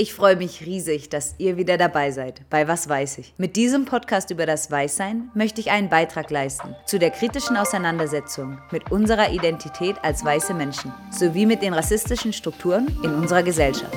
Ich freue mich riesig, dass ihr wieder dabei seid bei Was weiß ich. Mit diesem Podcast über das Weißsein möchte ich einen Beitrag leisten zu der kritischen Auseinandersetzung mit unserer Identität als weiße Menschen sowie mit den rassistischen Strukturen in unserer Gesellschaft.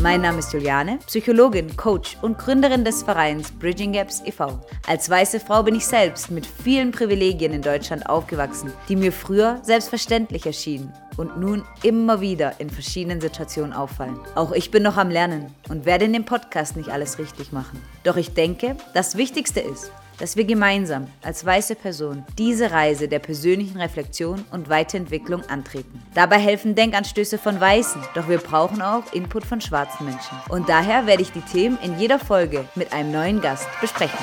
Mein Name ist Juliane, Psychologin, Coach und Gründerin des Vereins Bridging Gaps e.V. Als weiße Frau bin ich selbst mit vielen Privilegien in Deutschland aufgewachsen, die mir früher selbstverständlich erschienen und nun immer wieder in verschiedenen Situationen auffallen. Auch ich bin noch am Lernen und werde in dem Podcast nicht alles richtig machen. Doch ich denke, das Wichtigste ist, dass wir gemeinsam als weiße Person diese Reise der persönlichen Reflexion und Weiterentwicklung antreten. Dabei helfen Denkanstöße von Weißen, doch wir brauchen auch Input von schwarzen Menschen. Und daher werde ich die Themen in jeder Folge mit einem neuen Gast besprechen.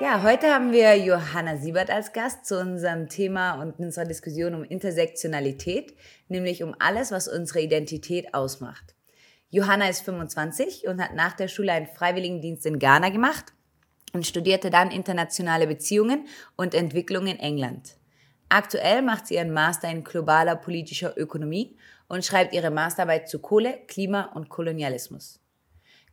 Ja, heute haben wir Johanna Siebert als Gast zu unserem Thema und unserer Diskussion um Intersektionalität, nämlich um alles, was unsere Identität ausmacht. Johanna ist 25 und hat nach der Schule einen Freiwilligendienst in Ghana gemacht und studierte dann internationale Beziehungen und Entwicklung in England. Aktuell macht sie ihren Master in globaler politischer Ökonomie und schreibt ihre Masterarbeit zu Kohle, Klima und Kolonialismus.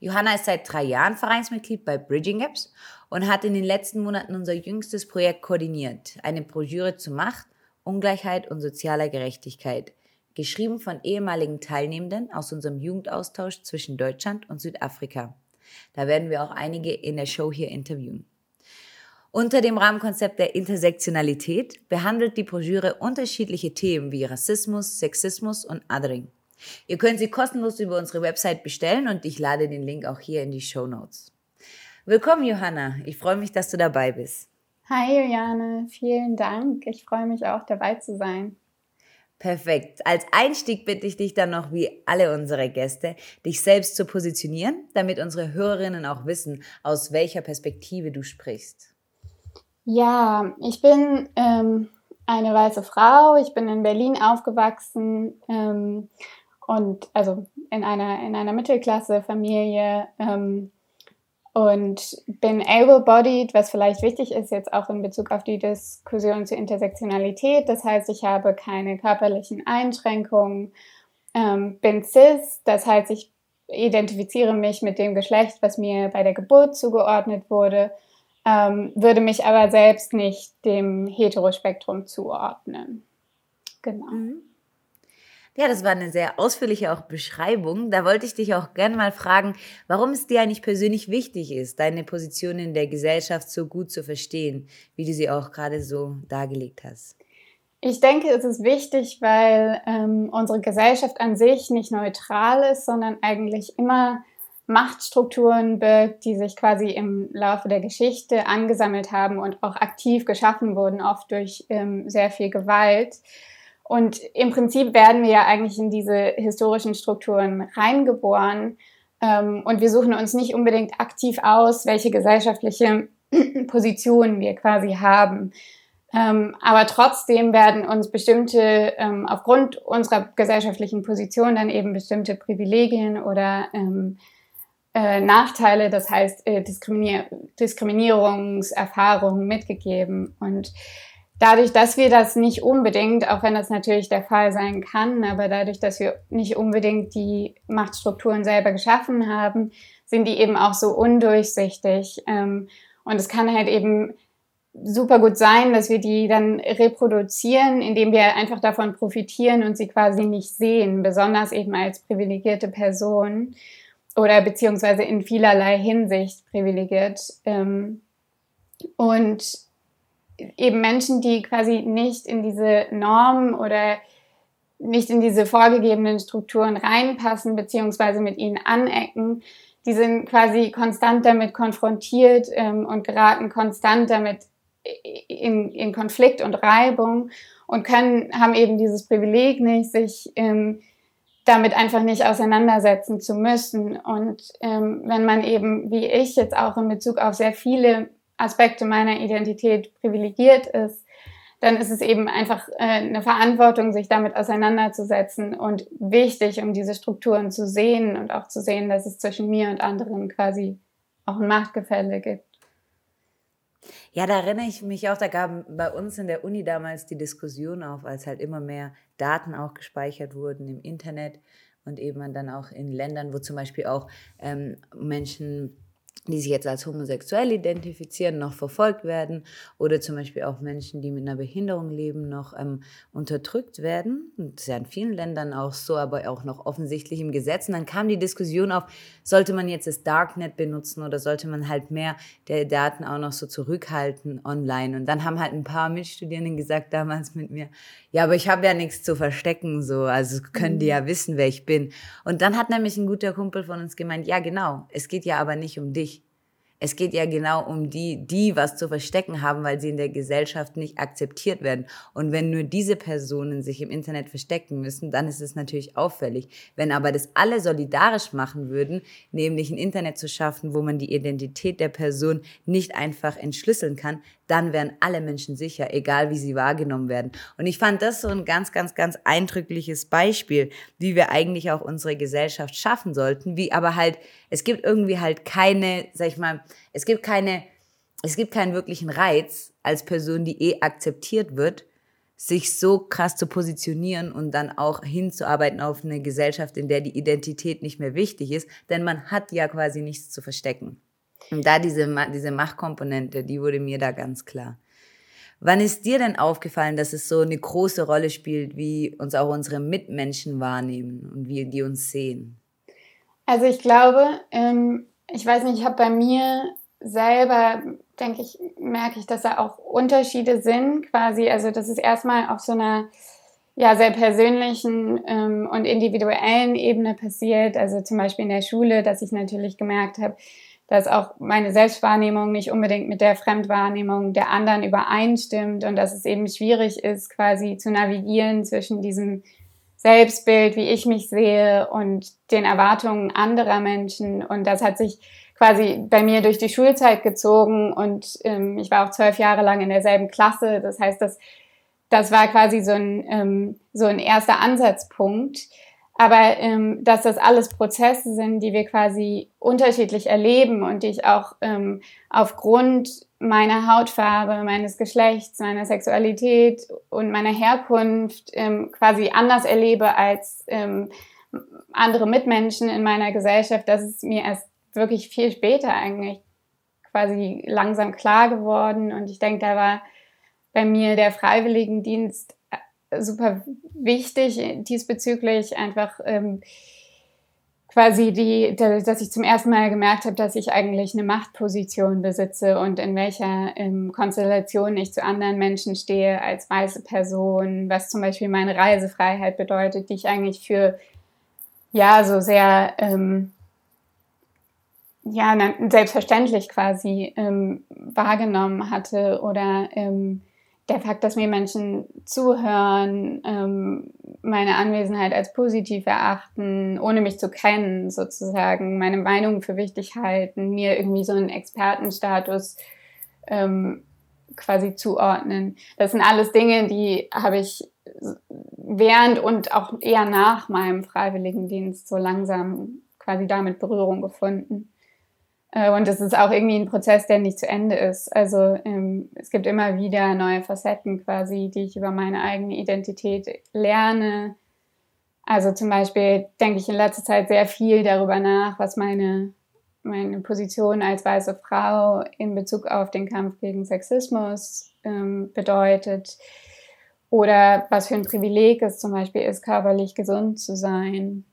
Johanna ist seit drei Jahren Vereinsmitglied bei Bridging Gaps und hat in den letzten Monaten unser jüngstes Projekt koordiniert, eine Broschüre zu Macht, Ungleichheit und sozialer Gerechtigkeit, geschrieben von ehemaligen Teilnehmenden aus unserem Jugendaustausch zwischen Deutschland und Südafrika. Da werden wir auch einige in der Show hier interviewen. Unter dem Rahmenkonzept der Intersektionalität behandelt die Broschüre unterschiedliche Themen wie Rassismus, Sexismus und Othering. Ihr könnt sie kostenlos über unsere Website bestellen und ich lade den Link auch hier in die Show Notes. Willkommen, Johanna. Ich freue mich, dass du dabei bist. Hi, Juliane. Vielen Dank. Ich freue mich auch, dabei zu sein. Perfekt. Als Einstieg bitte ich dich dann noch, wie alle unsere Gäste, dich selbst zu positionieren, damit unsere Hörerinnen auch wissen, aus welcher Perspektive du sprichst. Ja, ich bin ähm, eine weiße Frau. Ich bin in Berlin aufgewachsen ähm, und also in einer, in einer Mittelklasse-Familie. Ähm, und bin able-bodied, was vielleicht wichtig ist jetzt auch in Bezug auf die Diskussion zur Intersektionalität. Das heißt, ich habe keine körperlichen Einschränkungen, ähm, bin cis, das heißt, ich identifiziere mich mit dem Geschlecht, was mir bei der Geburt zugeordnet wurde, ähm, würde mich aber selbst nicht dem Heterospektrum zuordnen. Genau. Mhm. Ja, das war eine sehr ausführliche auch Beschreibung. Da wollte ich dich auch gerne mal fragen, warum es dir eigentlich persönlich wichtig ist, deine Position in der Gesellschaft so gut zu verstehen, wie du sie auch gerade so dargelegt hast. Ich denke, es ist wichtig, weil ähm, unsere Gesellschaft an sich nicht neutral ist, sondern eigentlich immer Machtstrukturen birgt, die sich quasi im Laufe der Geschichte angesammelt haben und auch aktiv geschaffen wurden, oft durch ähm, sehr viel Gewalt. Und im Prinzip werden wir ja eigentlich in diese historischen Strukturen reingeboren. Ähm, und wir suchen uns nicht unbedingt aktiv aus, welche gesellschaftliche Positionen wir quasi haben. Ähm, aber trotzdem werden uns bestimmte, ähm, aufgrund unserer gesellschaftlichen Position dann eben bestimmte Privilegien oder äh, Nachteile, das heißt äh, Diskriminier Diskriminierungserfahrungen mitgegeben. Und dadurch, dass wir das nicht unbedingt, auch wenn das natürlich der Fall sein kann, aber dadurch, dass wir nicht unbedingt die Machtstrukturen selber geschaffen haben, sind die eben auch so undurchsichtig. Ähm, und es kann halt eben super gut sein, dass wir die dann reproduzieren, indem wir einfach davon profitieren und sie quasi nicht sehen, besonders eben als privilegierte Person oder beziehungsweise in vielerlei Hinsicht privilegiert. Ähm, und eben Menschen, die quasi nicht in diese Normen oder nicht in diese vorgegebenen Strukturen reinpassen, beziehungsweise mit ihnen anecken, die sind quasi konstant damit konfrontiert ähm, und geraten konstant damit in, in Konflikt und Reibung und können, haben eben dieses Privileg nicht, sich ähm, damit einfach nicht auseinandersetzen zu müssen. Und ähm, wenn man eben, wie ich jetzt auch in Bezug auf sehr viele Aspekte meiner Identität privilegiert ist, dann ist es eben einfach äh, eine Verantwortung, sich damit auseinanderzusetzen und wichtig, um diese Strukturen zu sehen und auch zu sehen, dass es zwischen mir und anderen quasi auch ein Machtgefälle gibt. Ja, da erinnere ich mich auch, da gab bei uns in der Uni damals die Diskussion auf, als halt immer mehr Daten auch gespeichert wurden im Internet und eben dann auch in Ländern, wo zum Beispiel auch ähm, Menschen die sich jetzt als homosexuell identifizieren, noch verfolgt werden oder zum Beispiel auch Menschen, die mit einer Behinderung leben, noch ähm, unterdrückt werden. Und das ist ja in vielen Ländern auch so, aber auch noch offensichtlich im Gesetz. Und dann kam die Diskussion auf, sollte man jetzt das Darknet benutzen oder sollte man halt mehr der Daten auch noch so zurückhalten online. Und dann haben halt ein paar Mitstudierenden gesagt damals mit mir, ja, aber ich habe ja nichts zu verstecken, so, also können die ja mhm. wissen, wer ich bin. Und dann hat nämlich ein guter Kumpel von uns gemeint, ja genau, es geht ja aber nicht um dich. Es geht ja genau um die, die was zu verstecken haben, weil sie in der Gesellschaft nicht akzeptiert werden. Und wenn nur diese Personen sich im Internet verstecken müssen, dann ist es natürlich auffällig. Wenn aber das alle solidarisch machen würden, nämlich ein Internet zu schaffen, wo man die Identität der Person nicht einfach entschlüsseln kann, dann wären alle Menschen sicher, egal wie sie wahrgenommen werden. Und ich fand das so ein ganz, ganz, ganz eindrückliches Beispiel, wie wir eigentlich auch unsere Gesellschaft schaffen sollten, wie aber halt, es gibt irgendwie halt keine, sag ich mal, es gibt keine, es gibt keinen wirklichen Reiz als Person, die eh akzeptiert wird, sich so krass zu positionieren und dann auch hinzuarbeiten auf eine Gesellschaft, in der die Identität nicht mehr wichtig ist, denn man hat ja quasi nichts zu verstecken. Und da diese, diese Machtkomponente, die wurde mir da ganz klar. Wann ist dir denn aufgefallen, dass es so eine große Rolle spielt, wie uns auch unsere Mitmenschen wahrnehmen und wie die uns sehen? Also ich glaube, ähm, ich weiß nicht, ich habe bei mir selber, denke ich, merke ich, dass da auch Unterschiede sind, quasi. Also das ist erstmal auf so einer ja, sehr persönlichen ähm, und individuellen Ebene passiert. Also zum Beispiel in der Schule, dass ich natürlich gemerkt habe, dass auch meine Selbstwahrnehmung nicht unbedingt mit der Fremdwahrnehmung der anderen übereinstimmt und dass es eben schwierig ist, quasi zu navigieren zwischen diesem Selbstbild, wie ich mich sehe und den Erwartungen anderer Menschen. Und das hat sich quasi bei mir durch die Schulzeit gezogen und ähm, ich war auch zwölf Jahre lang in derselben Klasse. Das heißt, das, das war quasi so ein, ähm, so ein erster Ansatzpunkt. Aber ähm, dass das alles Prozesse sind, die wir quasi unterschiedlich erleben und die ich auch ähm, aufgrund meiner Hautfarbe, meines Geschlechts, meiner Sexualität und meiner Herkunft ähm, quasi anders erlebe als ähm, andere Mitmenschen in meiner Gesellschaft, das ist mir erst wirklich viel später eigentlich quasi langsam klar geworden. Und ich denke, da war bei mir der Freiwilligendienst super wichtig diesbezüglich einfach ähm, quasi die, dass ich zum ersten Mal gemerkt habe, dass ich eigentlich eine Machtposition besitze und in welcher ähm, Konstellation ich zu anderen Menschen stehe als weiße Person, was zum Beispiel meine Reisefreiheit bedeutet, die ich eigentlich für ja so sehr ähm, ja selbstverständlich quasi ähm, wahrgenommen hatte oder ähm, der Fakt, dass mir Menschen zuhören, ähm, meine Anwesenheit als positiv erachten, ohne mich zu kennen, sozusagen, meine Meinung für wichtig halten, mir irgendwie so einen Expertenstatus ähm, quasi zuordnen. Das sind alles Dinge, die habe ich während und auch eher nach meinem Freiwilligendienst so langsam quasi damit Berührung gefunden. Äh, und es ist auch irgendwie ein Prozess, der nicht zu Ende ist. Also ähm, es gibt immer wieder neue Facetten quasi, die ich über meine eigene Identität lerne. Also zum Beispiel denke ich in letzter Zeit sehr viel darüber nach, was meine, meine Position als weiße Frau in Bezug auf den Kampf gegen Sexismus ähm, bedeutet. Oder was für ein Privileg es zum Beispiel ist, körperlich gesund zu sein.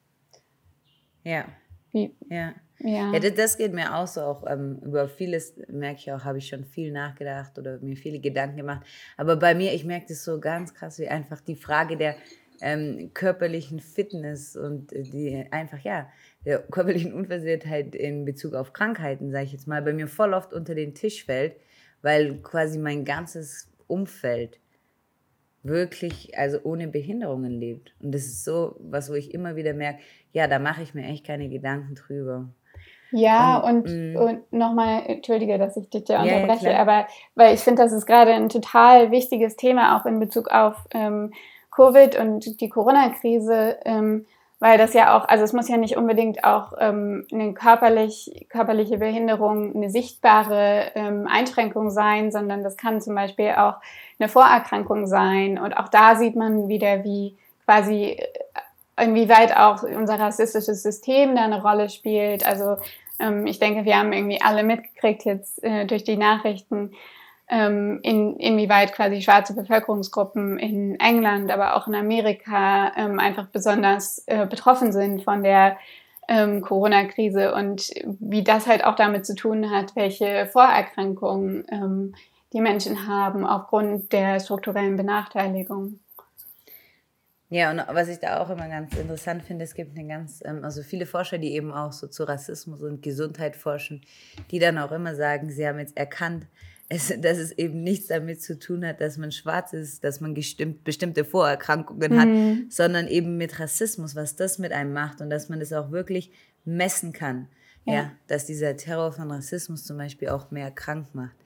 Ja. Wie, ja. Ja. ja, das geht mir auch so. Auch ähm, über vieles merke ich auch, habe ich schon viel nachgedacht oder mir viele Gedanken gemacht. Aber bei mir, ich merke das so ganz krass, wie einfach die Frage der ähm, körperlichen Fitness und die einfach, ja, der körperlichen Unversehrtheit in Bezug auf Krankheiten, sage ich jetzt mal, bei mir voll oft unter den Tisch fällt, weil quasi mein ganzes Umfeld wirklich, also ohne Behinderungen lebt. Und das ist so was, wo ich immer wieder merke, ja, da mache ich mir echt keine Gedanken drüber. Ja, und, und, mm. und nochmal, entschuldige, dass ich dich da unterbreche, ja, aber weil ich finde, das ist gerade ein total wichtiges Thema, auch in Bezug auf ähm, Covid und die Corona-Krise, ähm, weil das ja auch, also es muss ja nicht unbedingt auch ähm, eine körperlich, körperliche Behinderung, eine sichtbare ähm, Einschränkung sein, sondern das kann zum Beispiel auch eine Vorerkrankung sein. Und auch da sieht man wieder, wie quasi äh, inwieweit auch unser rassistisches System da eine Rolle spielt. Also ähm, ich denke, wir haben irgendwie alle mitgekriegt jetzt äh, durch die Nachrichten, ähm, in, inwieweit quasi schwarze Bevölkerungsgruppen in England, aber auch in Amerika ähm, einfach besonders äh, betroffen sind von der ähm, Corona-Krise und wie das halt auch damit zu tun hat, welche Vorerkrankungen ähm, die Menschen haben aufgrund der strukturellen Benachteiligung. Ja, und was ich da auch immer ganz interessant finde, es gibt eine ganz, ähm, also viele Forscher, die eben auch so zu Rassismus und Gesundheit forschen, die dann auch immer sagen, sie haben jetzt erkannt, es, dass es eben nichts damit zu tun hat, dass man schwarz ist, dass man gestimmt, bestimmte Vorerkrankungen mhm. hat, sondern eben mit Rassismus, was das mit einem macht und dass man das auch wirklich messen kann. Ja. ja dass dieser Terror von Rassismus zum Beispiel auch mehr krank macht.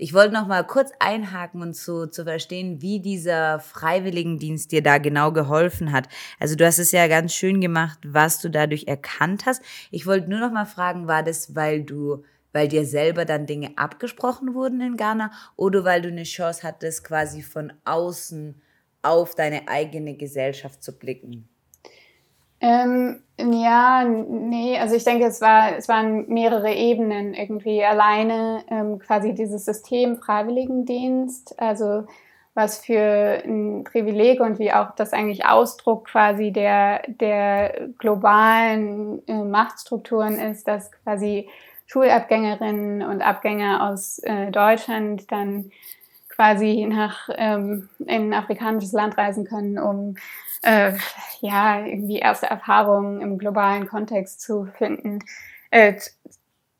Ich wollte noch mal kurz einhaken und zu, zu verstehen, wie dieser Freiwilligendienst dir da genau geholfen hat. Also du hast es ja ganz schön gemacht, was du dadurch erkannt hast. Ich wollte nur noch mal fragen, war das, weil du weil dir selber dann Dinge abgesprochen wurden in Ghana oder weil du eine Chance hattest, quasi von außen auf deine eigene Gesellschaft zu blicken? Ähm, ja, nee, also ich denke, es, war, es waren mehrere Ebenen irgendwie. Alleine ähm, quasi dieses System Freiwilligendienst, also was für ein Privileg und wie auch das eigentlich Ausdruck quasi der, der globalen äh, Machtstrukturen ist, dass quasi Schulabgängerinnen und Abgänger aus äh, Deutschland dann quasi nach ähm, in ein afrikanisches Land reisen können, um äh, ja irgendwie erste Erfahrungen im globalen Kontext zu finden, äh,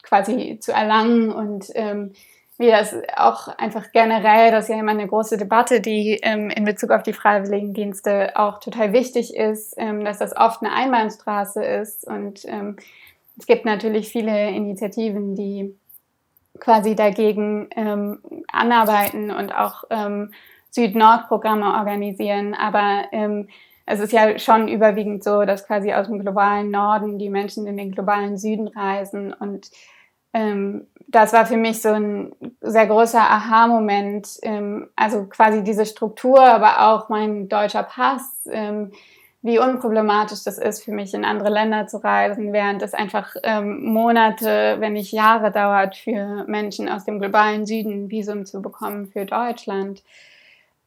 quasi zu erlangen. Und ähm, wie das auch einfach generell, das ist ja immer eine große Debatte, die ähm, in Bezug auf die Freiwilligendienste auch total wichtig ist, ähm, dass das oft eine Einbahnstraße ist. Und ähm, es gibt natürlich viele Initiativen, die quasi dagegen ähm, anarbeiten und auch ähm, Süd-Nord-Programme organisieren. Aber ähm, es ist ja schon überwiegend so, dass quasi aus dem globalen Norden die Menschen in den globalen Süden reisen. Und ähm, das war für mich so ein sehr großer Aha-Moment. Ähm, also quasi diese Struktur, aber auch mein deutscher Pass. Ähm, wie unproblematisch das ist für mich, in andere Länder zu reisen, während es einfach ähm, Monate, wenn nicht Jahre dauert, für Menschen aus dem globalen Süden ein Visum zu bekommen für Deutschland.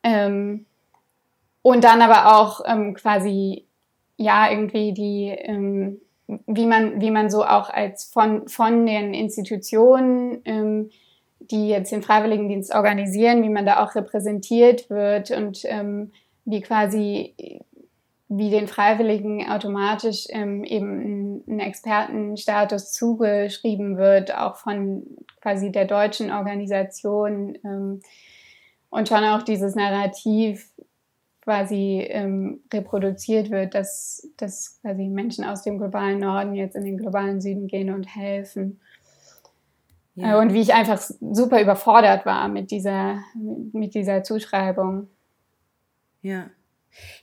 Ähm, und dann aber auch ähm, quasi, ja, irgendwie die, ähm, wie, man, wie man so auch als von, von den Institutionen, ähm, die jetzt den Freiwilligendienst organisieren, wie man da auch repräsentiert wird und ähm, wie quasi wie den Freiwilligen automatisch ähm, eben ein Expertenstatus zugeschrieben wird, auch von quasi der deutschen Organisation ähm, und schon auch dieses Narrativ quasi ähm, reproduziert wird, dass, dass quasi Menschen aus dem globalen Norden jetzt in den globalen Süden gehen und helfen. Ja. Äh, und wie ich einfach super überfordert war mit dieser, mit dieser Zuschreibung. Ja.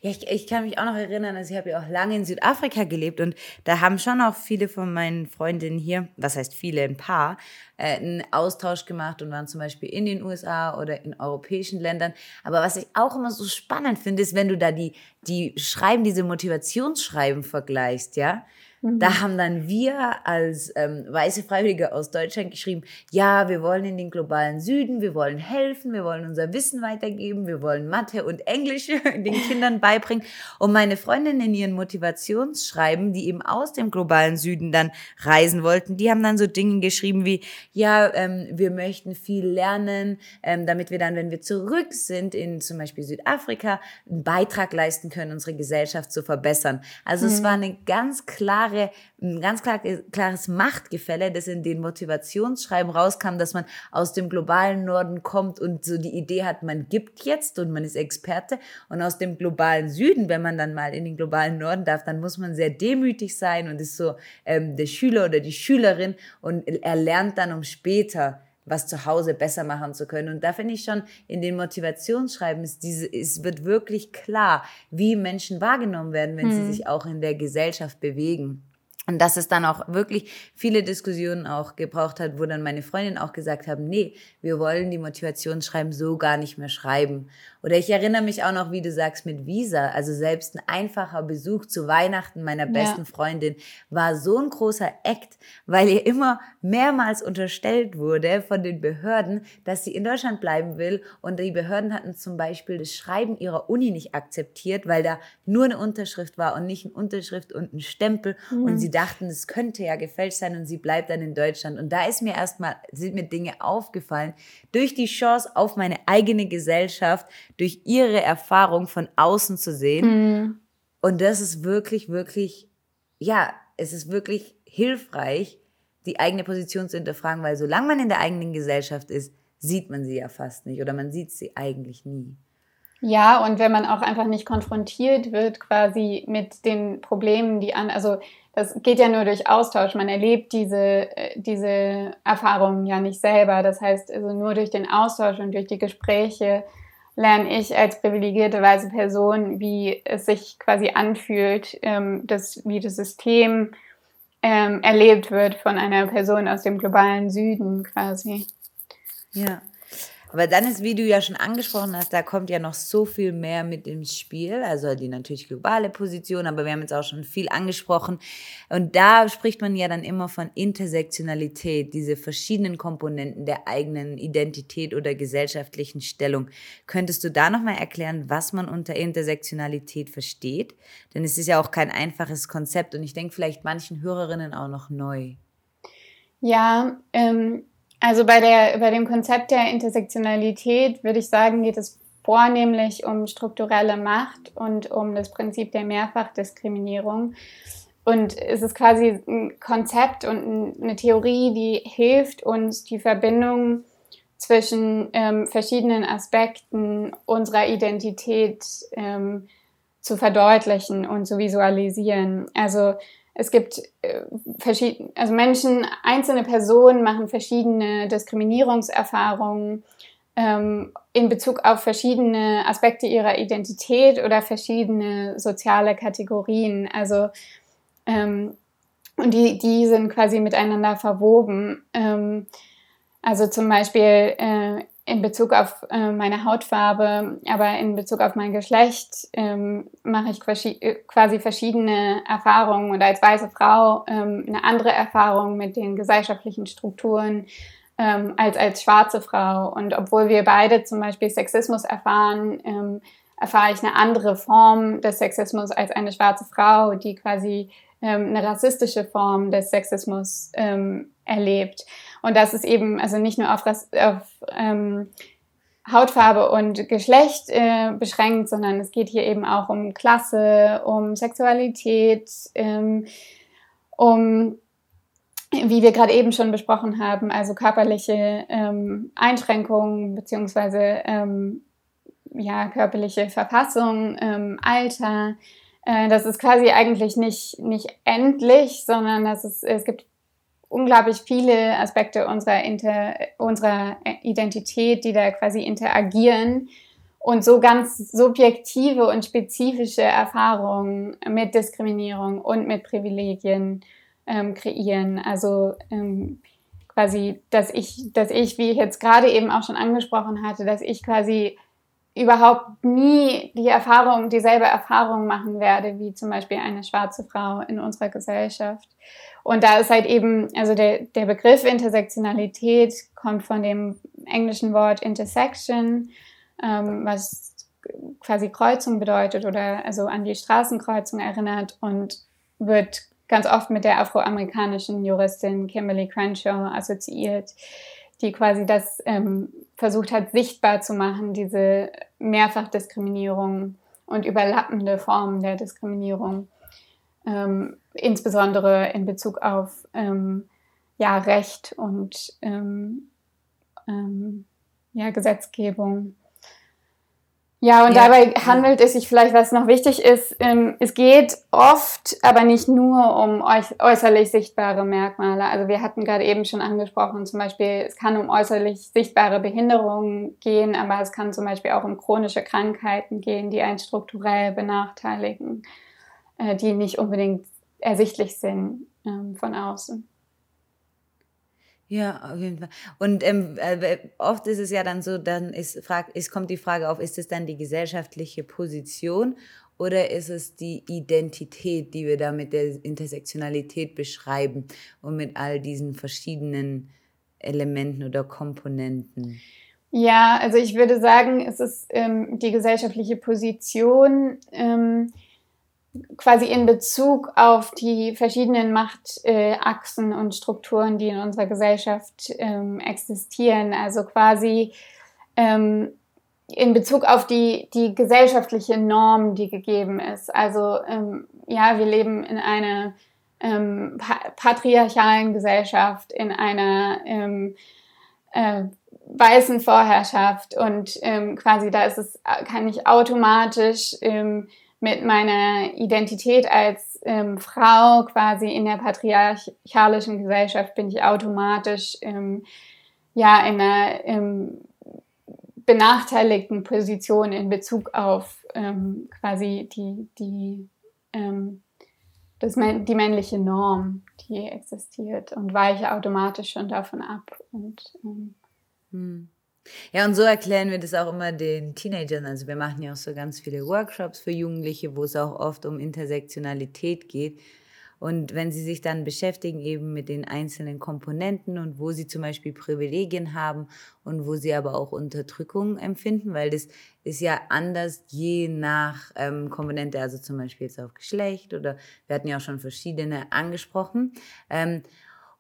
Ja, ich, ich kann mich auch noch erinnern, also ich habe ja auch lange in Südafrika gelebt und da haben schon auch viele von meinen Freundinnen hier, was heißt viele, ein paar, äh, einen Austausch gemacht und waren zum Beispiel in den USA oder in europäischen Ländern. Aber was ich auch immer so spannend finde, ist, wenn du da die, die Schreiben, diese Motivationsschreiben vergleichst, ja, da mhm. haben dann wir als ähm, weiße Freiwillige aus Deutschland geschrieben, ja, wir wollen in den globalen Süden, wir wollen helfen, wir wollen unser Wissen weitergeben, wir wollen Mathe und Englisch den Kindern beibringen. Und meine Freundinnen in ihren Motivationsschreiben, die eben aus dem globalen Süden dann reisen wollten, die haben dann so Dinge geschrieben wie, ja, ähm, wir möchten viel lernen, ähm, damit wir dann, wenn wir zurück sind in zum Beispiel Südafrika, einen Beitrag leisten können, unsere Gesellschaft zu verbessern. Also mhm. es war eine ganz klare klare, ein ganz klar, klares Machtgefälle, das in den Motivationsschreiben rauskam, dass man aus dem globalen Norden kommt und so die Idee hat, man gibt jetzt und man ist Experte. Und aus dem globalen Süden, wenn man dann mal in den globalen Norden darf, dann muss man sehr demütig sein und ist so ähm, der Schüler oder die Schülerin und er lernt dann, um später was zu Hause besser machen zu können. Und da finde ich schon in den Motivationsschreiben ist diese, es wird wirklich klar, wie Menschen wahrgenommen werden, wenn hm. sie sich auch in der Gesellschaft bewegen. Und dass es dann auch wirklich viele Diskussionen auch gebraucht hat, wo dann meine Freundin auch gesagt haben, nee, wir wollen die Motivationsschreiben so gar nicht mehr schreiben. Oder ich erinnere mich auch noch, wie du sagst, mit Visa. Also selbst ein einfacher Besuch zu Weihnachten meiner besten ja. Freundin war so ein großer Act, weil ihr immer mehrmals unterstellt wurde von den Behörden, dass sie in Deutschland bleiben will. Und die Behörden hatten zum Beispiel das Schreiben ihrer Uni nicht akzeptiert, weil da nur eine Unterschrift war und nicht eine Unterschrift und ein Stempel. Mhm. Und sie dachten, es könnte ja gefälscht sein und sie bleibt dann in Deutschland. Und da ist mir erstmal, sind mir Dinge aufgefallen, durch die Chance auf meine eigene Gesellschaft, durch ihre Erfahrung von außen zu sehen. Mhm. Und das ist wirklich, wirklich, ja, es ist wirklich hilfreich, die eigene Position zu hinterfragen, weil solange man in der eigenen Gesellschaft ist, sieht man sie ja fast nicht oder man sieht sie eigentlich nie. Ja, und wenn man auch einfach nicht konfrontiert wird quasi mit den Problemen, die an, also das geht ja nur durch Austausch. Man erlebt diese, äh, diese Erfahrungen ja nicht selber. Das heißt, also nur durch den Austausch und durch die Gespräche lerne ich als privilegierte weiße Person, wie es sich quasi anfühlt, ähm, dass, wie das System ähm, erlebt wird von einer Person aus dem globalen Süden quasi. Ja. Aber dann ist, wie du ja schon angesprochen hast, da kommt ja noch so viel mehr mit ins Spiel. Also die natürlich globale Position, aber wir haben jetzt auch schon viel angesprochen. Und da spricht man ja dann immer von Intersektionalität, diese verschiedenen Komponenten der eigenen Identität oder gesellschaftlichen Stellung. Könntest du da nochmal erklären, was man unter Intersektionalität versteht? Denn es ist ja auch kein einfaches Konzept und ich denke vielleicht manchen Hörerinnen auch noch neu. Ja, ähm, also bei, der, bei dem Konzept der Intersektionalität würde ich sagen, geht es vornehmlich um strukturelle Macht und um das Prinzip der Mehrfachdiskriminierung. Und es ist quasi ein Konzept und eine Theorie, die hilft uns, die Verbindung zwischen ähm, verschiedenen Aspekten unserer Identität ähm, zu verdeutlichen und zu visualisieren. Also es gibt äh, verschiedene, also Menschen, einzelne Personen machen verschiedene Diskriminierungserfahrungen ähm, in Bezug auf verschiedene Aspekte ihrer Identität oder verschiedene soziale Kategorien. Also ähm, und die, die sind quasi miteinander verwoben. Ähm, also zum Beispiel äh, in Bezug auf äh, meine Hautfarbe, aber in Bezug auf mein Geschlecht ähm, mache ich quasi verschiedene Erfahrungen und als weiße Frau ähm, eine andere Erfahrung mit den gesellschaftlichen Strukturen ähm, als als schwarze Frau. Und obwohl wir beide zum Beispiel Sexismus erfahren, ähm, erfahre ich eine andere Form des Sexismus als eine schwarze Frau, die quasi ähm, eine rassistische Form des Sexismus ähm, erlebt. Und das ist eben also nicht nur auf, auf ähm, Hautfarbe und Geschlecht äh, beschränkt, sondern es geht hier eben auch um Klasse, um Sexualität, ähm, um, wie wir gerade eben schon besprochen haben, also körperliche ähm, Einschränkungen beziehungsweise ähm, ja, körperliche Verfassung, ähm, Alter. Äh, das ist quasi eigentlich nicht, nicht endlich, sondern das ist, es gibt unglaublich viele Aspekte unserer, Inter, unserer Identität, die da quasi interagieren und so ganz subjektive und spezifische Erfahrungen mit Diskriminierung und mit Privilegien ähm, kreieren. Also ähm, quasi, dass ich, dass ich, wie ich jetzt gerade eben auch schon angesprochen hatte, dass ich quasi überhaupt nie die Erfahrung, dieselbe Erfahrung machen werde, wie zum Beispiel eine schwarze Frau in unserer Gesellschaft. Und da ist halt eben, also der, der Begriff Intersektionalität kommt von dem englischen Wort Intersection, ähm, was quasi Kreuzung bedeutet oder also an die Straßenkreuzung erinnert und wird ganz oft mit der afroamerikanischen Juristin Kimberly Crenshaw assoziiert, die quasi das ähm, versucht hat, sichtbar zu machen, diese Mehrfachdiskriminierung und überlappende Formen der Diskriminierung ähm, insbesondere in Bezug auf ähm, ja, Recht und ähm, ähm, ja, Gesetzgebung. Ja, und ja. dabei handelt es sich vielleicht, was noch wichtig ist, ähm, es geht oft, aber nicht nur um äußerlich sichtbare Merkmale. Also wir hatten gerade eben schon angesprochen, zum Beispiel, es kann um äußerlich sichtbare Behinderungen gehen, aber es kann zum Beispiel auch um chronische Krankheiten gehen, die einen strukturell benachteiligen, äh, die nicht unbedingt ersichtlich sind ähm, von außen. Ja, auf jeden Fall. Und ähm, äh, oft ist es ja dann so, dann ist, frag, ist, kommt die Frage auf, ist es dann die gesellschaftliche Position oder ist es die Identität, die wir da mit der Intersektionalität beschreiben und mit all diesen verschiedenen Elementen oder Komponenten? Ja, also ich würde sagen, es ist ähm, die gesellschaftliche Position. Ähm, quasi in Bezug auf die verschiedenen Machtachsen äh, und Strukturen, die in unserer Gesellschaft ähm, existieren. Also quasi ähm, in Bezug auf die, die gesellschaftliche Norm, die gegeben ist. Also ähm, ja, wir leben in einer ähm, patriarchalen Gesellschaft, in einer ähm, äh, weißen Vorherrschaft und ähm, quasi da ist es, kann ich automatisch mit meiner Identität als ähm, Frau quasi in der patriarchalischen Gesellschaft bin ich automatisch ähm, ja in einer ähm, benachteiligten Position in Bezug auf ähm, quasi die, die, ähm, das, die männliche Norm, die existiert und weiche automatisch schon davon ab. Und, ähm, hm. Ja, und so erklären wir das auch immer den Teenagern. Also wir machen ja auch so ganz viele Workshops für Jugendliche, wo es auch oft um Intersektionalität geht. Und wenn sie sich dann beschäftigen eben mit den einzelnen Komponenten und wo sie zum Beispiel Privilegien haben und wo sie aber auch Unterdrückung empfinden, weil das ist ja anders je nach ähm, Komponente, also zum Beispiel jetzt auf Geschlecht oder wir hatten ja auch schon verschiedene angesprochen. Ähm,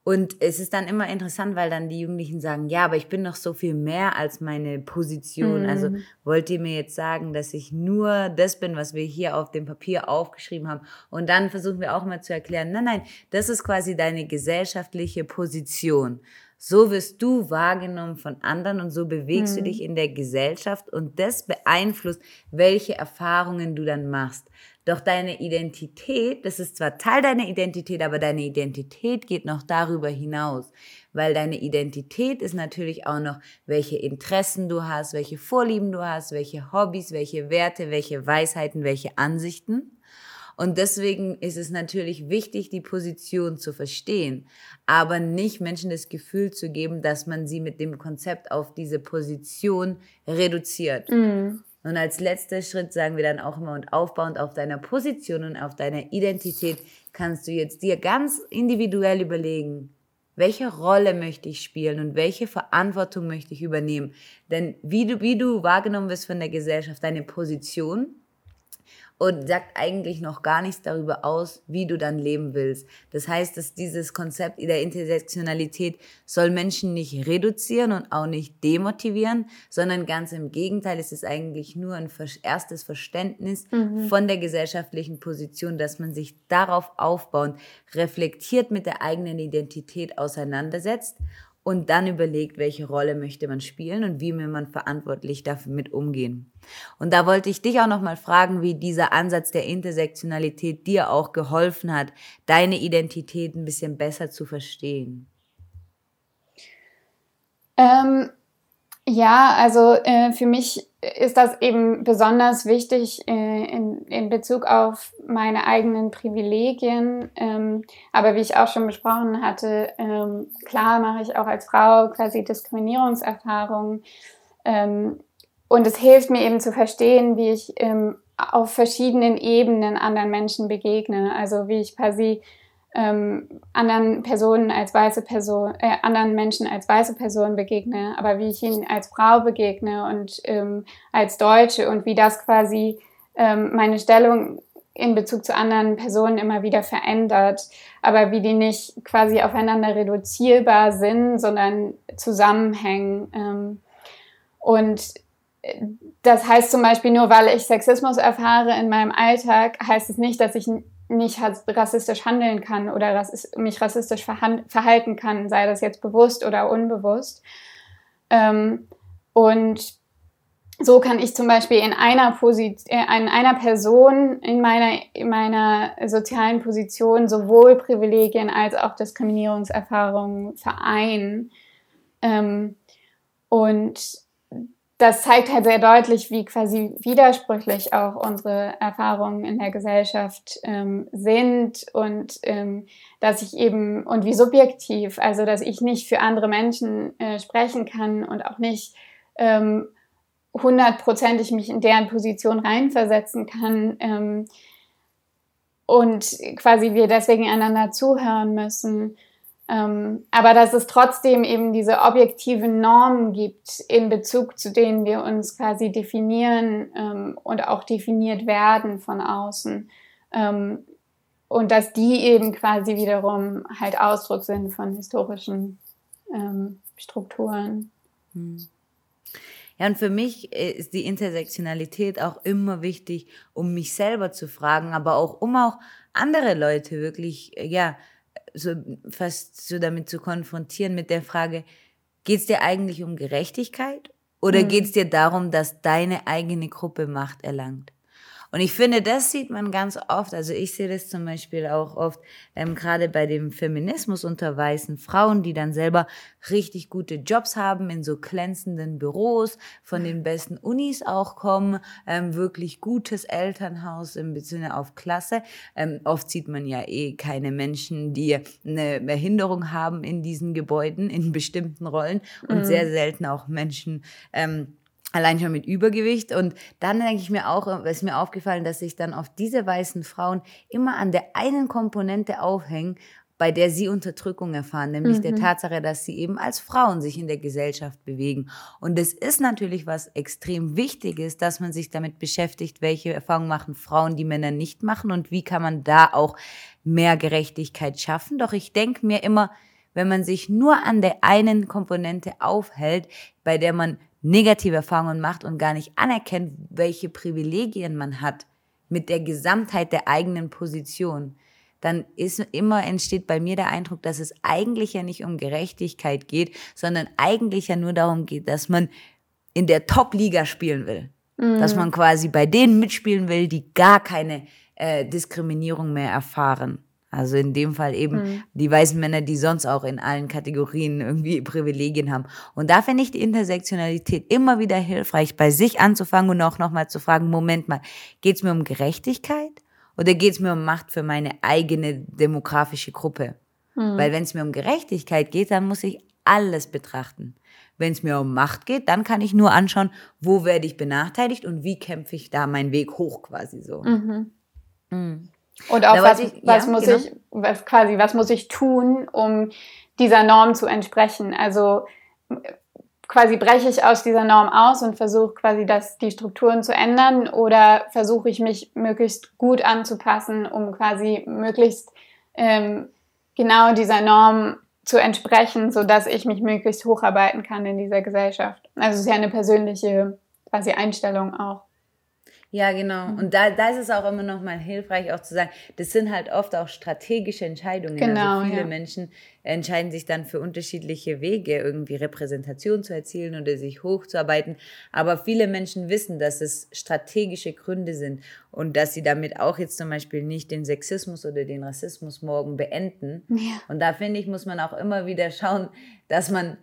und es ist dann immer interessant, weil dann die Jugendlichen sagen, ja, aber ich bin noch so viel mehr als meine Position. Also mhm. Also wollt ihr mir jetzt sagen, dass ich nur das bin, was wir hier auf dem Papier aufgeschrieben haben? Und dann versuchen wir auch mal zu erklären, nein, nein, das ist quasi deine gesellschaftliche Position. So wirst du wahrgenommen von anderen und so bewegst mhm. du dich in der Gesellschaft und das beeinflusst, welche Erfahrungen du dann machst. Doch deine Identität, das ist zwar Teil deiner Identität, aber deine Identität geht noch darüber hinaus, weil deine Identität ist natürlich auch noch, welche Interessen du hast, welche Vorlieben du hast, welche Hobbys, welche Werte, welche Weisheiten, welche Ansichten. Und deswegen ist es natürlich wichtig, die Position zu verstehen, aber nicht Menschen das Gefühl zu geben, dass man sie mit dem Konzept auf diese Position reduziert. Mm. Und als letzter Schritt sagen wir dann auch immer und aufbauend auf deiner Position und auf deiner Identität kannst du jetzt dir ganz individuell überlegen, welche Rolle möchte ich spielen und welche Verantwortung möchte ich übernehmen. Denn wie du, wie du wahrgenommen wirst von der Gesellschaft, deine Position und sagt eigentlich noch gar nichts darüber aus, wie du dann leben willst. Das heißt, dass dieses Konzept der Intersektionalität soll Menschen nicht reduzieren und auch nicht demotivieren, sondern ganz im Gegenteil, es ist eigentlich nur ein erstes Verständnis mhm. von der gesellschaftlichen Position, dass man sich darauf aufbauend reflektiert mit der eigenen Identität auseinandersetzt und dann überlegt, welche Rolle möchte man spielen und wie will man verantwortlich damit umgehen. Und da wollte ich dich auch noch mal fragen, wie dieser Ansatz der Intersektionalität dir auch geholfen hat, deine Identität ein bisschen besser zu verstehen. Ähm, ja, also äh, für mich ist das eben besonders wichtig äh, in, in Bezug auf meine eigenen Privilegien. Ähm, aber wie ich auch schon besprochen hatte, ähm, klar mache ich auch als Frau quasi Diskriminierungserfahrungen. Ähm, und es hilft mir eben zu verstehen, wie ich ähm, auf verschiedenen Ebenen anderen Menschen begegne. Also wie ich quasi ähm, anderen Personen als weiße Person, äh, anderen Menschen als weiße Person begegne, aber wie ich ihnen als Frau begegne und ähm, als Deutsche und wie das quasi ähm, meine Stellung in Bezug zu anderen Personen immer wieder verändert, aber wie die nicht quasi aufeinander reduzierbar sind, sondern zusammenhängen. Ähm, und äh, das heißt zum Beispiel, nur weil ich Sexismus erfahre in meinem Alltag, heißt es nicht, dass ich nicht rassistisch handeln kann oder mich rassistisch verhalten kann, sei das jetzt bewusst oder unbewusst. Ähm, und so kann ich zum Beispiel in einer, Posit äh, in einer Person, in meiner, in meiner sozialen Position sowohl Privilegien als auch Diskriminierungserfahrungen vereinen. Ähm, und das zeigt halt sehr deutlich, wie quasi widersprüchlich auch unsere Erfahrungen in der Gesellschaft ähm, sind und ähm, dass ich eben und wie subjektiv, also dass ich nicht für andere Menschen äh, sprechen kann und auch nicht ähm, hundertprozentig mich in deren Position reinversetzen kann ähm, und quasi wir deswegen einander zuhören müssen. Ähm, aber dass es trotzdem eben diese objektiven Normen gibt, in Bezug zu denen wir uns quasi definieren ähm, und auch definiert werden von außen. Ähm, und dass die eben quasi wiederum halt Ausdruck sind von historischen ähm, Strukturen. Hm. Ja, und für mich äh, ist die Intersektionalität auch immer wichtig, um mich selber zu fragen, aber auch um auch andere Leute wirklich, äh, ja, so fast so damit zu konfrontieren mit der Frage, geht es dir eigentlich um Gerechtigkeit oder mhm. geht es dir darum, dass deine eigene Gruppe Macht erlangt? Und ich finde, das sieht man ganz oft. Also ich sehe das zum Beispiel auch oft, ähm, gerade bei dem Feminismus unter weißen Frauen, die dann selber richtig gute Jobs haben in so glänzenden Büros, von den besten Unis auch kommen, ähm, wirklich gutes Elternhaus im Sinne auf Klasse. Ähm, oft sieht man ja eh keine Menschen, die eine Behinderung haben in diesen Gebäuden, in bestimmten Rollen und mhm. sehr selten auch Menschen, ähm, Allein schon mit Übergewicht. Und dann denke ich mir auch, ist mir aufgefallen, dass sich dann auf diese weißen Frauen immer an der einen Komponente aufhängen, bei der sie Unterdrückung erfahren, nämlich mhm. der Tatsache, dass sie eben als Frauen sich in der Gesellschaft bewegen. Und es ist natürlich was extrem Wichtiges, dass man sich damit beschäftigt, welche Erfahrungen machen Frauen, die Männer nicht machen und wie kann man da auch mehr Gerechtigkeit schaffen. Doch ich denke mir immer, wenn man sich nur an der einen Komponente aufhält, bei der man negative Erfahrungen macht und gar nicht anerkennt, welche Privilegien man hat mit der Gesamtheit der eigenen Position, dann ist immer entsteht bei mir der Eindruck, dass es eigentlich ja nicht um Gerechtigkeit geht, sondern eigentlich ja nur darum geht, dass man in der Top-Liga spielen will. Mhm. Dass man quasi bei denen mitspielen will, die gar keine äh, Diskriminierung mehr erfahren. Also in dem Fall eben mhm. die weißen Männer, die sonst auch in allen Kategorien irgendwie Privilegien haben. Und da finde ich die Intersektionalität immer wieder hilfreich, bei sich anzufangen und auch nochmal zu fragen, Moment mal, geht es mir um Gerechtigkeit oder geht es mir um Macht für meine eigene demografische Gruppe? Mhm. Weil wenn es mir um Gerechtigkeit geht, dann muss ich alles betrachten. Wenn es mir um Macht geht, dann kann ich nur anschauen, wo werde ich benachteiligt und wie kämpfe ich da meinen Weg hoch quasi so. Mhm. Und auch was, ich, was ja, muss genau. ich, was quasi, was muss ich tun, um dieser Norm zu entsprechen? Also quasi breche ich aus dieser Norm aus und versuche quasi das, die Strukturen zu ändern oder versuche ich mich möglichst gut anzupassen, um quasi möglichst ähm, genau dieser Norm zu entsprechen, sodass ich mich möglichst hocharbeiten kann in dieser Gesellschaft. Also es ist ja eine persönliche quasi Einstellung auch. Ja, genau. Mhm. Und da, da ist es auch immer noch mal hilfreich, auch zu sagen, das sind halt oft auch strategische Entscheidungen. Also genau, also viele ja. Menschen entscheiden sich dann für unterschiedliche Wege, irgendwie Repräsentation zu erzielen oder sich hochzuarbeiten. Aber viele Menschen wissen, dass es strategische Gründe sind und dass sie damit auch jetzt zum Beispiel nicht den Sexismus oder den Rassismus morgen beenden. Ja. Und da finde ich, muss man auch immer wieder schauen, dass man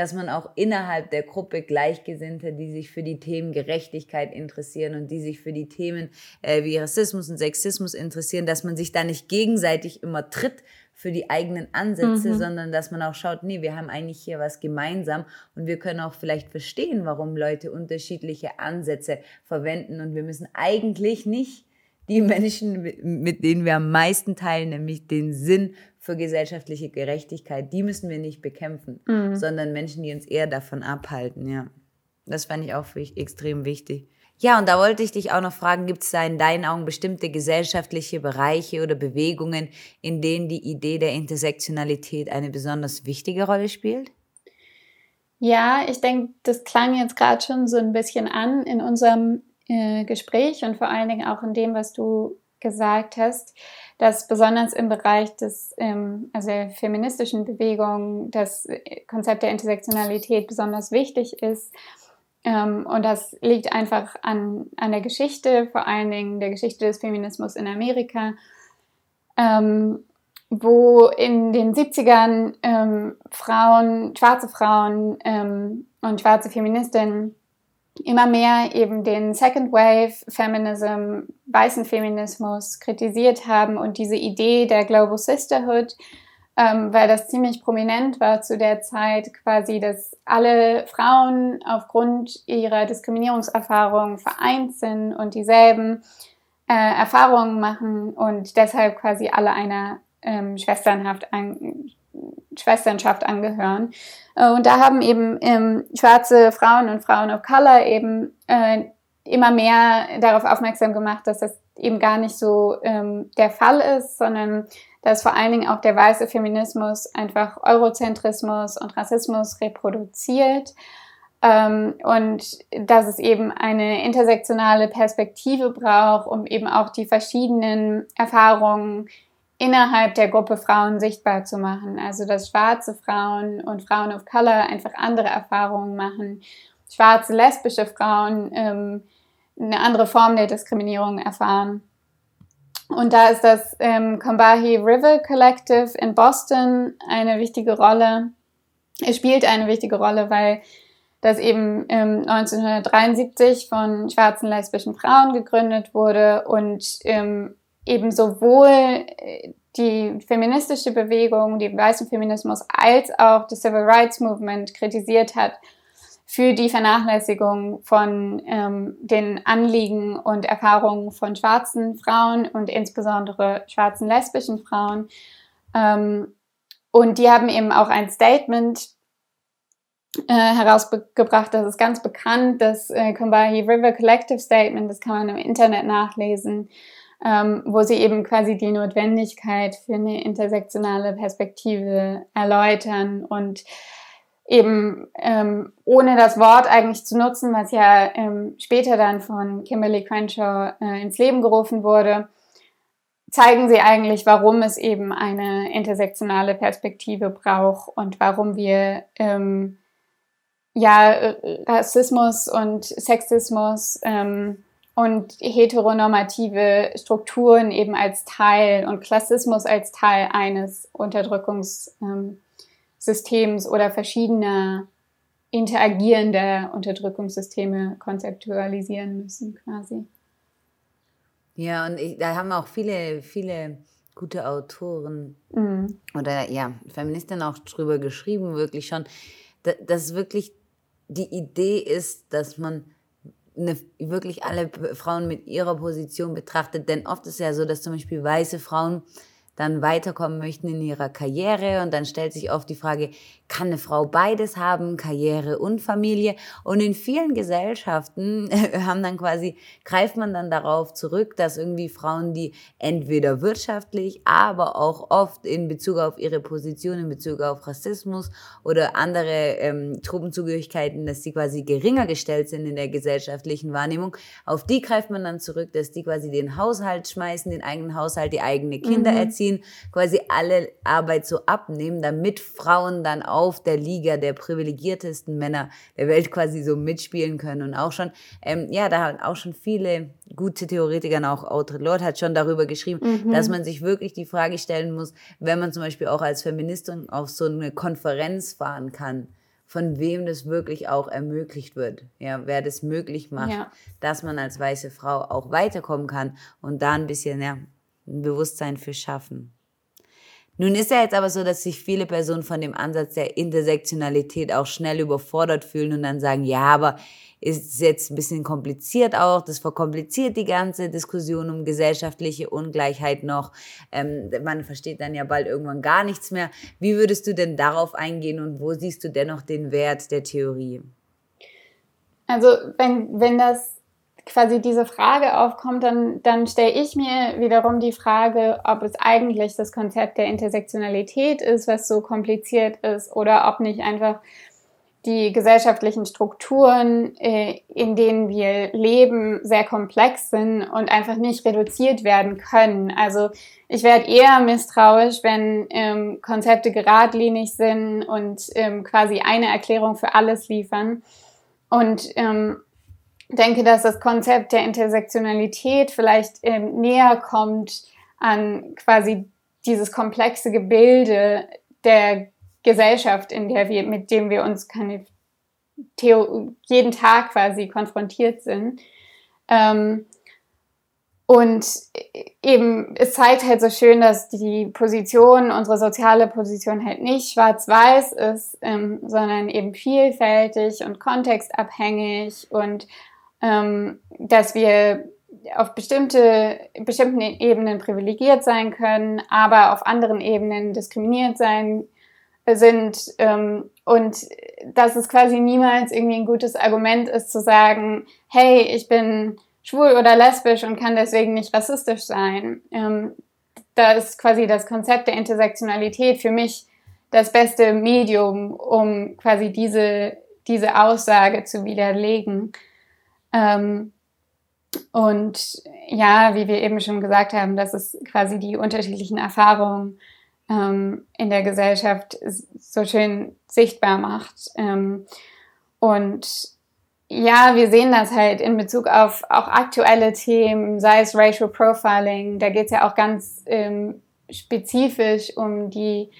dass man auch innerhalb der Gruppe Gleichgesinnte, die sich für die Themen Gerechtigkeit interessieren und die sich für die Themen äh, wie Rassismus und Sexismus interessieren, dass man sich da nicht gegenseitig immer tritt für die eigenen Ansätze, mhm. sondern dass man auch schaut, nee, wir haben eigentlich hier was gemeinsam und wir können auch vielleicht verstehen, warum Leute unterschiedliche Ansätze verwenden und wir müssen eigentlich nicht die Menschen, mit denen wir am meisten teilen, nämlich den Sinn für gesellschaftliche Gerechtigkeit, die müssen wir nicht bekämpfen, mhm. sondern Menschen, die uns eher davon abhalten, ja. Das fand ich auch extrem wichtig. Ja, und da wollte ich dich auch noch fragen, gibt es da in deinen Augen bestimmte gesellschaftliche Bereiche oder Bewegungen, in denen die Idee der Intersektionalität eine besonders wichtige Rolle spielt? Ja, ich denke, das klang jetzt gerade schon so ein bisschen an in unserem äh, Gespräch und vor allen Dingen auch in dem, was du gesagt hast dass besonders im Bereich des, ähm, also der feministischen Bewegung das Konzept der Intersektionalität besonders wichtig ist. Ähm, und das liegt einfach an, an der Geschichte, vor allen Dingen der Geschichte des Feminismus in Amerika, ähm, wo in den 70ern ähm, Frauen, schwarze Frauen und schwarze Feministinnen immer mehr eben den Second Wave Feminism, weißen Feminismus kritisiert haben und diese Idee der Global Sisterhood, ähm, weil das ziemlich prominent war zu der Zeit, quasi, dass alle Frauen aufgrund ihrer Diskriminierungserfahrungen vereint sind und dieselben äh, Erfahrungen machen und deshalb quasi alle einer ähm, Schwesternhaft an, Schwesternschaft angehören. Äh, und da haben eben ähm, schwarze Frauen und Frauen of Color eben äh, immer mehr darauf aufmerksam gemacht, dass das eben gar nicht so ähm, der Fall ist, sondern dass vor allen Dingen auch der weiße Feminismus einfach Eurozentrismus und Rassismus reproduziert ähm, und dass es eben eine intersektionale Perspektive braucht, um eben auch die verschiedenen Erfahrungen innerhalb der Gruppe Frauen sichtbar zu machen. Also dass schwarze Frauen und Frauen of Color einfach andere Erfahrungen machen, schwarze lesbische Frauen ähm, eine andere Form der Diskriminierung erfahren. Und da ist das ähm, Combahee River Collective in Boston eine wichtige Rolle. Es spielt eine wichtige Rolle, weil das eben ähm, 1973 von schwarzen lesbischen Frauen gegründet wurde und ähm, eben sowohl äh, die feministische Bewegung, den weißen Feminismus, als auch das Civil Rights Movement kritisiert hat für die Vernachlässigung von ähm, den Anliegen und Erfahrungen von schwarzen Frauen und insbesondere schwarzen lesbischen Frauen. Ähm, und die haben eben auch ein Statement äh, herausgebracht, das ist ganz bekannt, das äh, Combahee River Collective Statement, das kann man im Internet nachlesen ähm, wo sie eben quasi die Notwendigkeit für eine intersektionale Perspektive erläutern und eben ähm, ohne das Wort eigentlich zu nutzen, was ja ähm, später dann von Kimberly Crenshaw äh, ins Leben gerufen wurde, zeigen sie eigentlich, warum es eben eine intersektionale Perspektive braucht und warum wir ähm, ja Rassismus und Sexismus ähm, und heteronormative Strukturen eben als Teil und Klassismus als Teil eines Unterdrückungssystems ähm, oder verschiedener interagierender Unterdrückungssysteme konzeptualisieren müssen, quasi. Ja, und ich, da haben auch viele, viele gute Autoren mhm. oder ja, Feministinnen auch drüber geschrieben, wirklich schon, dass wirklich die Idee ist, dass man eine, wirklich alle Frauen mit ihrer Position betrachtet. Denn oft ist es ja so, dass zum Beispiel weiße Frauen dann weiterkommen möchten in ihrer Karriere und dann stellt sich oft die Frage, kann eine Frau beides haben, Karriere und Familie? Und in vielen Gesellschaften haben dann quasi, greift man dann darauf zurück, dass irgendwie Frauen, die entweder wirtschaftlich, aber auch oft in Bezug auf ihre Position, in Bezug auf Rassismus oder andere ähm, Truppenzugehörigkeiten, dass die quasi geringer gestellt sind in der gesellschaftlichen Wahrnehmung, auf die greift man dann zurück, dass die quasi den Haushalt schmeißen, den eigenen Haushalt, die eigene Kinder mhm. erziehen ziehen, quasi alle Arbeit so abnehmen, damit Frauen dann auf der Liga der privilegiertesten Männer der Welt quasi so mitspielen können. Und auch schon, ähm, ja, da haben auch schon viele gute Theoretiker, auch Audre Lorde hat schon darüber geschrieben, mhm. dass man sich wirklich die Frage stellen muss, wenn man zum Beispiel auch als Feministin auf so eine Konferenz fahren kann, von wem das wirklich auch ermöglicht wird. Ja, wer das möglich macht, ja. dass man als weiße Frau auch weiterkommen kann und da ein bisschen, ja, ein Bewusstsein für schaffen. Nun ist ja jetzt aber so, dass sich viele Personen von dem Ansatz der Intersektionalität auch schnell überfordert fühlen und dann sagen, ja, aber ist jetzt ein bisschen kompliziert auch, das verkompliziert die ganze Diskussion um gesellschaftliche Ungleichheit noch. Ähm, man versteht dann ja bald irgendwann gar nichts mehr. Wie würdest du denn darauf eingehen und wo siehst du dennoch den Wert der Theorie? Also wenn, wenn das quasi diese Frage aufkommt, dann, dann stelle ich mir wiederum die Frage, ob es eigentlich das Konzept der Intersektionalität ist, was so kompliziert ist, oder ob nicht einfach die gesellschaftlichen Strukturen, äh, in denen wir leben, sehr komplex sind und einfach nicht reduziert werden können. Also ich werde eher misstrauisch, wenn ähm, Konzepte geradlinig sind und ähm, quasi eine Erklärung für alles liefern und ähm, denke, dass das Konzept der Intersektionalität vielleicht ähm, näher kommt an quasi dieses komplexe Gebilde der Gesellschaft, in der wir, mit dem wir uns Theo jeden Tag quasi konfrontiert sind. Ähm, und eben, es zeigt halt so schön, dass die Position, unsere soziale Position halt nicht schwarz-weiß ist, ähm, sondern eben vielfältig und kontextabhängig und ähm, dass wir auf bestimmte, bestimmten Ebenen privilegiert sein können, aber auf anderen Ebenen diskriminiert sein sind ähm, und dass es quasi niemals irgendwie ein gutes Argument ist zu sagen, hey, ich bin schwul oder lesbisch und kann deswegen nicht rassistisch sein. Ähm, da ist quasi das Konzept der Intersektionalität für mich das beste Medium, um quasi diese, diese Aussage zu widerlegen. Ähm, und ja, wie wir eben schon gesagt haben, dass es quasi die unterschiedlichen Erfahrungen ähm, in der Gesellschaft so schön sichtbar macht. Ähm, und ja, wir sehen das halt in Bezug auf auch aktuelle Themen, sei es Racial Profiling, da geht es ja auch ganz ähm, spezifisch um die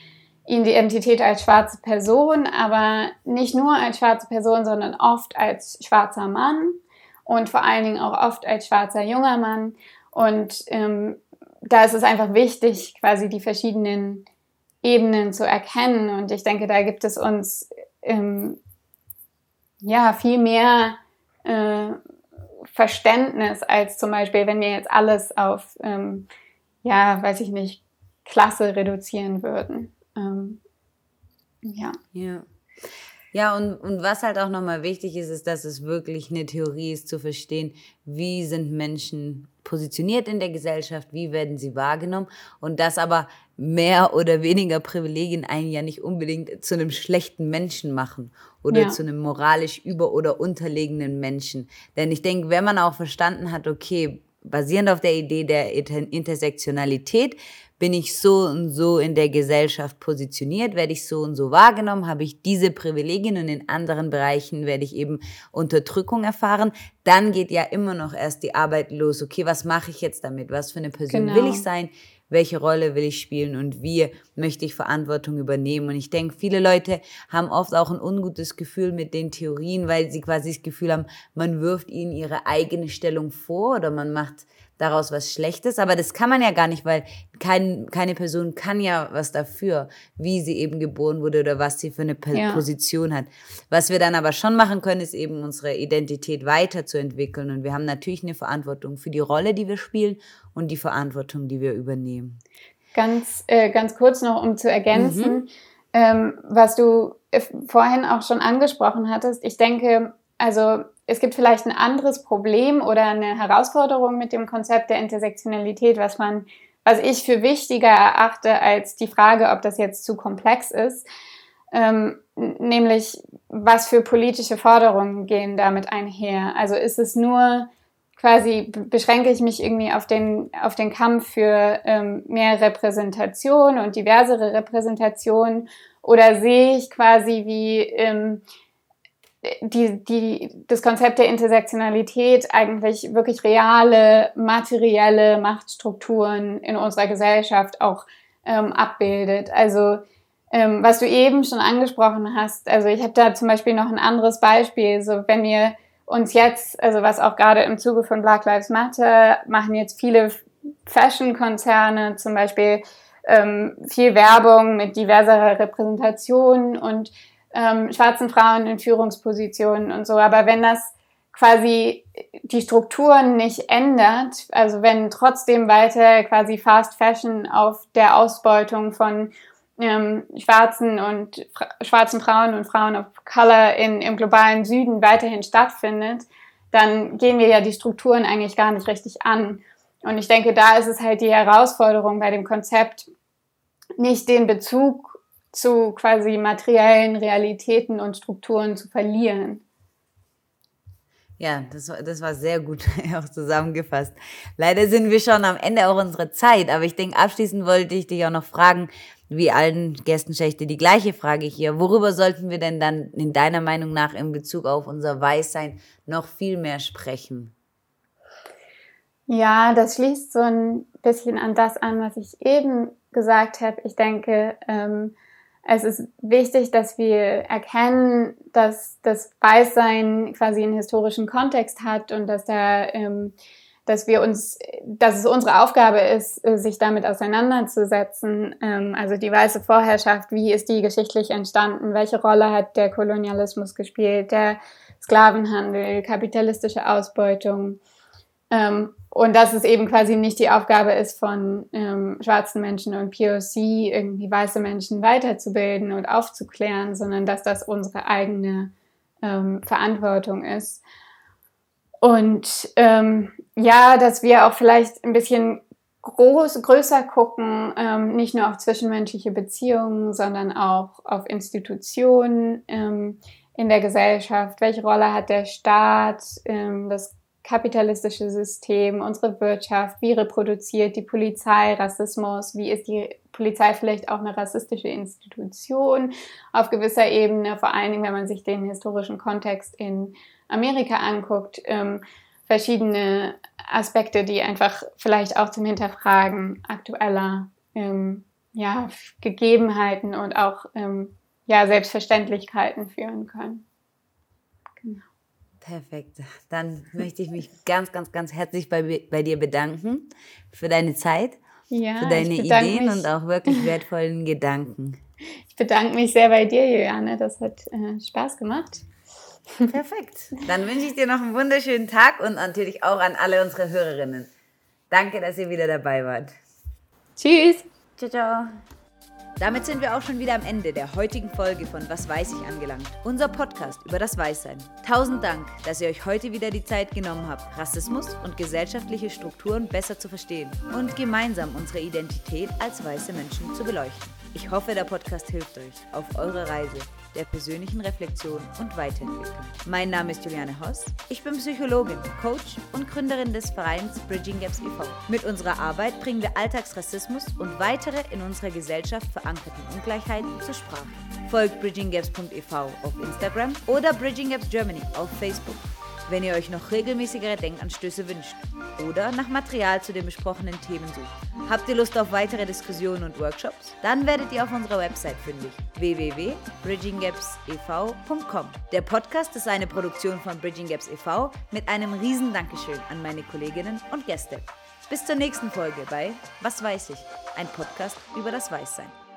Identität als schwarze Person, aber nicht nur als schwarze Person, sondern oft als schwarzer Mann und vor allen Dingen auch oft als schwarzer junger Mann. Und ähm, da ist es einfach wichtig, quasi die verschiedenen Ebenen zu erkennen. Und ich denke, da gibt es uns ähm, ja viel mehr äh, Verständnis als zum Beispiel, wenn wir jetzt alles auf, ähm, ja, weiß ich nicht, Klasse reduzieren würden. Ähm, ja. Ja. Ja, und, und was halt auch nochmal wichtig ist, ist, dass es wirklich eine Theorie ist, zu verstehen, wie sind Menschen positioniert in der Gesellschaft, wie werden sie wahrgenommen und dass aber mehr oder weniger Privilegien einen ja nicht unbedingt zu einem schlechten Menschen machen oder ja. zu einem moralisch über- oder unterlegenen Menschen. Denn ich denke, wenn man auch verstanden hat, okay, basierend auf der Idee der Intersektionalität bin ich so und so in der Gesellschaft positioniert, werde ich so und so wahrgenommen, habe ich diese Privilegien und in anderen Bereichen werde ich eben Unterdrückung erfahren, dann geht ja immer noch erst die Arbeit los. Okay, was mache ich jetzt damit? Was für eine Person genau. will ich sein? welche Rolle will ich spielen und wie möchte ich Verantwortung übernehmen. Und ich denke, viele Leute haben oft auch ein ungutes Gefühl mit den Theorien, weil sie quasi das Gefühl haben, man wirft ihnen ihre eigene Stellung vor oder man macht daraus was Schlechtes. Aber das kann man ja gar nicht, weil kein, keine Person kann ja was dafür, wie sie eben geboren wurde oder was sie für eine ja. Position hat. Was wir dann aber schon machen können, ist eben unsere Identität weiterzuentwickeln. Und wir haben natürlich eine Verantwortung für die Rolle, die wir spielen und die Verantwortung, die wir übernehmen. Ganz, äh, ganz kurz noch, um zu ergänzen, mhm. ähm, was du äh, vorhin auch schon angesprochen hattest. Ich denke, also es gibt vielleicht ein anderes Problem oder eine Herausforderung mit dem Konzept der Intersektionalität, was man, was ich für wichtiger erachte als die Frage, ob das jetzt zu komplex ist. Ähm, nämlich, was für politische Forderungen gehen damit einher? Also ist es nur quasi, beschränke ich mich irgendwie auf den, auf den Kampf für ähm, mehr Repräsentation und diversere Repräsentation oder sehe ich quasi, wie ähm, die, die, das Konzept der Intersektionalität eigentlich wirklich reale, materielle Machtstrukturen in unserer Gesellschaft auch ähm, abbildet. Also ähm, was du eben schon angesprochen hast, also ich habe da zum Beispiel noch ein anderes Beispiel, so wenn wir uns jetzt, also was auch gerade im Zuge von Black Lives Matter machen jetzt viele Fashion-Konzerne zum Beispiel ähm, viel Werbung mit diverserer Repräsentation und ähm, schwarzen Frauen in Führungspositionen und so. Aber wenn das quasi die Strukturen nicht ändert, also wenn trotzdem weiter quasi Fast Fashion auf der Ausbeutung von ähm, schwarzen und schwarzen Frauen und Frauen of Color in, im globalen Süden weiterhin stattfindet, dann gehen wir ja die Strukturen eigentlich gar nicht richtig an. Und ich denke, da ist es halt die Herausforderung bei dem Konzept, nicht den Bezug zu quasi materiellen Realitäten und Strukturen zu verlieren. Ja, das, das war sehr gut auch zusammengefasst. Leider sind wir schon am Ende auch unserer Zeit, aber ich denke, abschließend wollte ich dich auch noch fragen, wie allen Gästen schächte die gleiche Frage hier. Worüber sollten wir denn dann in deiner Meinung nach in Bezug auf unser Weißsein noch viel mehr sprechen? Ja, das schließt so ein bisschen an das an, was ich eben gesagt habe. Ich denke, ähm, es ist wichtig, dass wir erkennen, dass das Weißsein quasi einen historischen Kontext hat und dass da, ähm, dass wir uns, dass es unsere Aufgabe ist, äh, sich damit auseinanderzusetzen. Ähm, also die weiße Vorherrschaft, wie ist die geschichtlich entstanden? Welche Rolle hat der Kolonialismus gespielt? Der Sklavenhandel, kapitalistische Ausbeutung? Ähm, und dass es eben quasi nicht die Aufgabe ist von ähm, schwarzen Menschen und POC, irgendwie weiße Menschen weiterzubilden und aufzuklären, sondern dass das unsere eigene ähm, Verantwortung ist. Und ähm, ja, dass wir auch vielleicht ein bisschen groß, größer gucken, ähm, nicht nur auf zwischenmenschliche Beziehungen, sondern auch auf Institutionen ähm, in der Gesellschaft. Welche Rolle hat der Staat, ähm, das kapitalistische System, unsere Wirtschaft, wie reproduziert die Polizei Rassismus, wie ist die Polizei vielleicht auch eine rassistische Institution auf gewisser Ebene, vor allen Dingen, wenn man sich den historischen Kontext in Amerika anguckt, ähm, verschiedene Aspekte, die einfach vielleicht auch zum Hinterfragen aktueller ähm, ja, Gegebenheiten und auch ähm, ja, Selbstverständlichkeiten führen können. Perfekt. Dann möchte ich mich ganz, ganz, ganz herzlich bei, bei dir bedanken für deine Zeit, ja, für deine Ideen mich. und auch wirklich wertvollen Gedanken. Ich bedanke mich sehr bei dir, Juliane. Das hat äh, Spaß gemacht. Perfekt. Dann wünsche ich dir noch einen wunderschönen Tag und natürlich auch an alle unsere Hörerinnen. Danke, dass ihr wieder dabei wart. Tschüss. Ciao, ciao. Damit sind wir auch schon wieder am Ende der heutigen Folge von Was weiß ich angelangt. Unser Podcast über das Weißsein. Tausend Dank, dass ihr euch heute wieder die Zeit genommen habt, Rassismus und gesellschaftliche Strukturen besser zu verstehen und gemeinsam unsere Identität als weiße Menschen zu beleuchten. Ich hoffe, der Podcast hilft euch auf eurer Reise der persönlichen Reflexion und Weiterentwicklung. Mein Name ist Juliane Hoss. Ich bin Psychologin, Coach und Gründerin des Vereins Bridging Gaps e.V. Mit unserer Arbeit bringen wir Alltagsrassismus und weitere in unserer Gesellschaft verankerten Ungleichheiten zur Sprache. Folgt bridginggaps.ev auf Instagram oder Bridging Gaps Germany auf Facebook wenn ihr euch noch regelmäßigere Denkanstöße wünscht oder nach Material zu den besprochenen Themen sucht. Habt ihr Lust auf weitere Diskussionen und Workshops? Dann werdet ihr auf unserer Website fündig www.bridginggapsev.com. Der Podcast ist eine Produktion von Bridging Gaps e.V. mit einem riesen Dankeschön an meine Kolleginnen und Gäste. Bis zur nächsten Folge bei Was weiß ich? Ein Podcast über das Weißsein.